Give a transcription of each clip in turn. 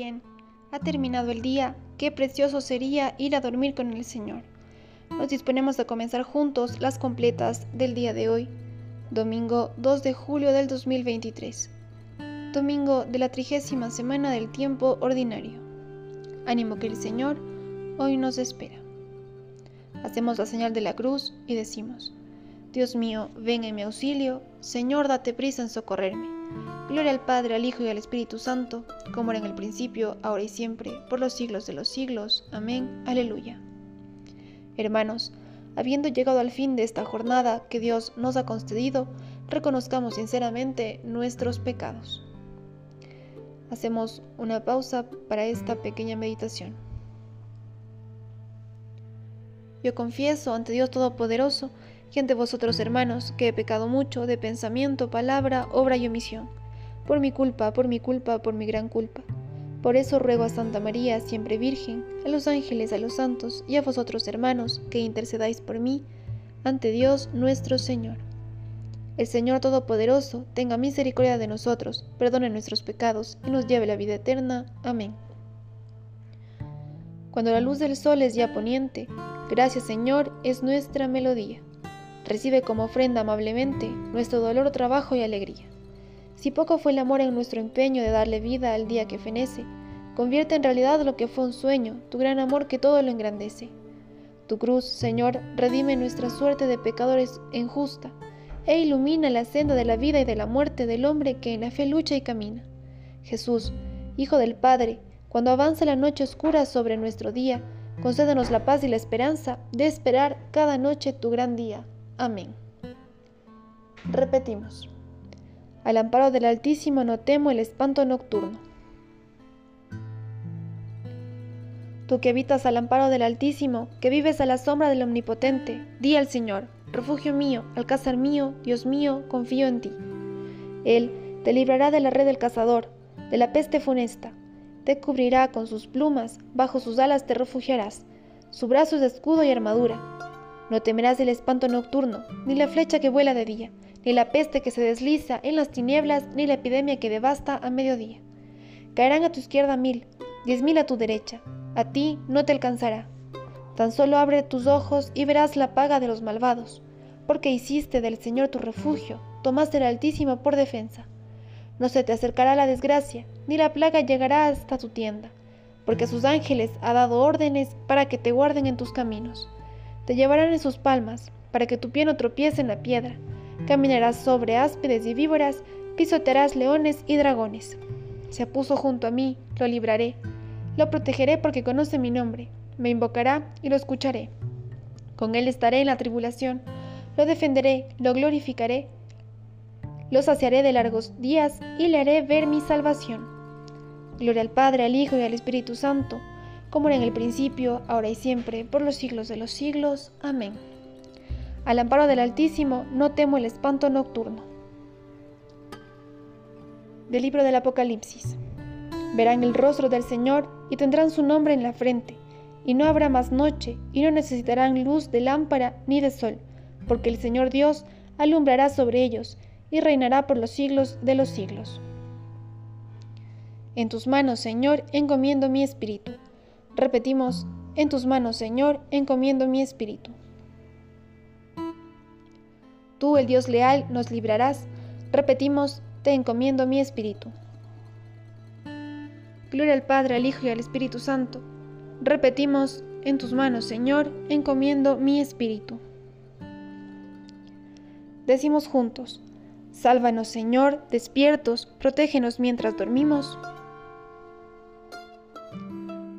Bien, ha terminado el día, qué precioso sería ir a dormir con el Señor. Nos disponemos a comenzar juntos las completas del día de hoy, domingo 2 de julio del 2023, domingo de la trigésima semana del tiempo ordinario. Ánimo que el Señor hoy nos espera. Hacemos la señal de la cruz y decimos, Dios mío, ven en mi auxilio, Señor, date prisa en socorrerme. Gloria al Padre, al Hijo y al Espíritu Santo, como era en el principio, ahora y siempre, por los siglos de los siglos. Amén. Aleluya. Hermanos, habiendo llegado al fin de esta jornada que Dios nos ha concedido, reconozcamos sinceramente nuestros pecados. Hacemos una pausa para esta pequeña meditación. Yo confieso ante Dios Todopoderoso y ante vosotros hermanos que he pecado mucho de pensamiento, palabra, obra y omisión por mi culpa, por mi culpa, por mi gran culpa. Por eso ruego a Santa María, siempre Virgen, a los ángeles, a los santos y a vosotros hermanos, que intercedáis por mí ante Dios nuestro Señor. El Señor Todopoderoso tenga misericordia de nosotros, perdone nuestros pecados y nos lleve la vida eterna. Amén. Cuando la luz del sol es ya poniente, gracias Señor es nuestra melodía. Recibe como ofrenda amablemente nuestro dolor, trabajo y alegría. Si poco fue el amor en nuestro empeño de darle vida al día que fenece, convierte en realidad lo que fue un sueño, tu gran amor que todo lo engrandece. Tu cruz, Señor, redime nuestra suerte de pecadores en justa, e ilumina la senda de la vida y de la muerte del hombre que en la fe lucha y camina. Jesús, Hijo del Padre, cuando avanza la noche oscura sobre nuestro día, concédanos la paz y la esperanza de esperar cada noche tu gran día. Amén. Repetimos. Al amparo del Altísimo no temo el espanto nocturno. Tú que habitas al amparo del Altísimo, que vives a la sombra del Omnipotente, di al Señor, refugio mío, alcázar mío, Dios mío, confío en ti. Él te librará de la red del cazador, de la peste funesta, te cubrirá con sus plumas, bajo sus alas te refugiarás, su brazo es escudo y armadura. No temerás el espanto nocturno, ni la flecha que vuela de día ni la peste que se desliza en las tinieblas, ni la epidemia que devasta a mediodía. Caerán a tu izquierda mil, diez mil a tu derecha, a ti no te alcanzará. Tan solo abre tus ojos y verás la paga de los malvados, porque hiciste del Señor tu refugio, tomaste el Altísimo por defensa. No se te acercará la desgracia, ni la plaga llegará hasta tu tienda, porque sus ángeles ha dado órdenes para que te guarden en tus caminos. Te llevarán en sus palmas, para que tu pie no tropiece en la piedra Caminarás sobre áspides y víboras, pisotearás leones y dragones. Se puso junto a mí, lo libraré. Lo protegeré porque conoce mi nombre. Me invocará y lo escucharé. Con él estaré en la tribulación. Lo defenderé, lo glorificaré. Lo saciaré de largos días y le haré ver mi salvación. Gloria al Padre, al Hijo y al Espíritu Santo, como era en el principio, ahora y siempre, por los siglos de los siglos. Amén. Al amparo del Altísimo no temo el espanto nocturno. Del libro del Apocalipsis. Verán el rostro del Señor y tendrán su nombre en la frente, y no habrá más noche, y no necesitarán luz de lámpara ni de sol, porque el Señor Dios alumbrará sobre ellos, y reinará por los siglos de los siglos. En tus manos, Señor, encomiendo mi espíritu. Repetimos, en tus manos, Señor, encomiendo mi espíritu. Tú, el Dios leal, nos librarás. Repetimos, te encomiendo mi espíritu. Gloria al Padre, al Hijo y al Espíritu Santo. Repetimos, en tus manos, Señor, encomiendo mi espíritu. Decimos juntos, sálvanos, Señor, despiertos, protégenos mientras dormimos,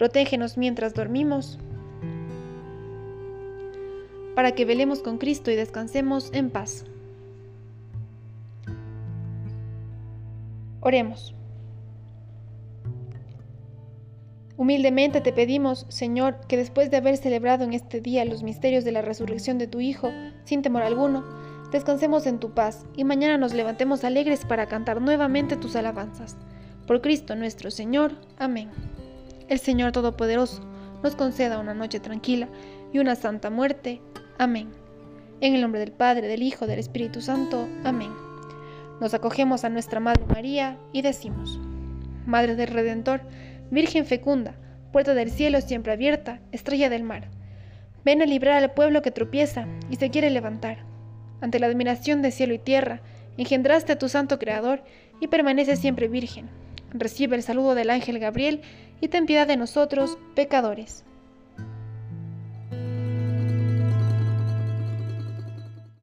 protégenos mientras dormimos, para que velemos con Cristo y descansemos en paz. Oremos. Humildemente te pedimos, Señor, que después de haber celebrado en este día los misterios de la resurrección de tu Hijo, sin temor alguno, descansemos en tu paz y mañana nos levantemos alegres para cantar nuevamente tus alabanzas. Por Cristo nuestro Señor. Amén. El Señor Todopoderoso nos conceda una noche tranquila y una santa muerte. Amén. En el nombre del Padre, del Hijo, del Espíritu Santo. Amén. Nos acogemos a nuestra Madre María y decimos, Madre del Redentor, Virgen fecunda, puerta del cielo siempre abierta, estrella del mar. Ven a librar al pueblo que tropieza y se quiere levantar. Ante la admiración de cielo y tierra, engendraste a tu santo Creador y permanece siempre virgen. Recibe el saludo del ángel Gabriel y ten piedad de nosotros, pecadores.